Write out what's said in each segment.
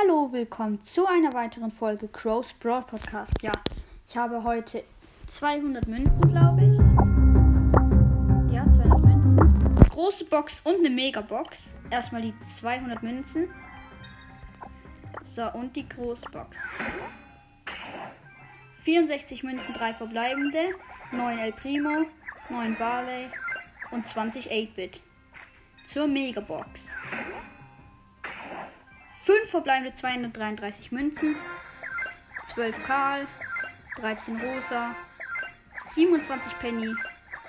Hallo, willkommen zu einer weiteren Folge Crow's Broad Podcast. Ja, ich habe heute 200 Münzen, glaube ich. Ja, 200 Münzen. Große Box und eine Megabox. Erstmal die 200 Münzen. So, und die große Box. 64 Münzen, 3 verbleibende, 9 El Primo, 9 Barley und 20 8-Bit. Zur Megabox. 5 verbleibende 233 Münzen, 12 Karl, 13 Rosa, 27 Penny,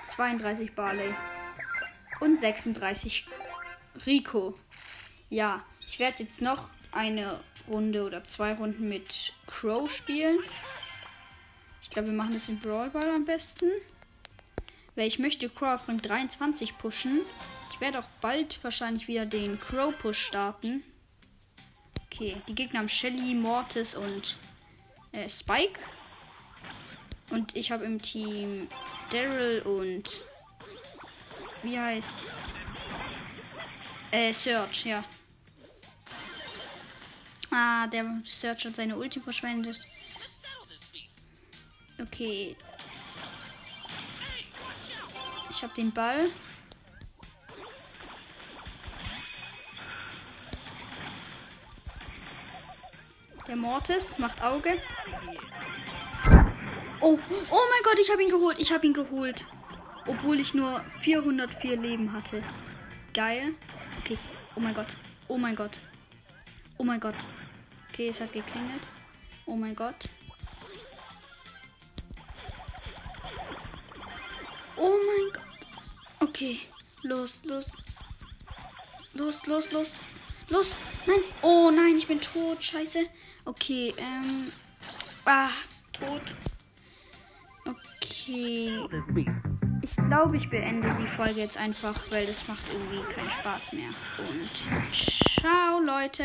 32 Barley und 36 Rico. Ja, ich werde jetzt noch eine Runde oder zwei Runden mit Crow spielen. Ich glaube, wir machen das in Brawl Ball am besten. Weil ich möchte Crow auf Rang 23 pushen. Ich werde auch bald wahrscheinlich wieder den Crow Push starten. Okay, die Gegner haben Shelly, Mortis und äh, Spike. Und ich habe im Team Daryl und wie heißt's? Äh, Search, ja. Ah, der Search hat seine Ulti verschwendet. Okay. Ich habe den Ball. Der Mortis macht Auge. Oh, oh mein Gott, ich habe ihn geholt. Ich habe ihn geholt. Obwohl ich nur 404 Leben hatte. Geil. Okay. Oh mein Gott. Oh mein Gott. Oh mein Gott. Okay, es hat geklingelt. Oh mein Gott. Oh mein Gott. Okay. Los, los. Los, los, los. Los. Nein. Oh nein, ich bin tot. Scheiße. Okay, ähm. Ah, tot. Okay. Ich glaube, ich beende die Folge jetzt einfach, weil das macht irgendwie keinen Spaß mehr. Und ciao, Leute.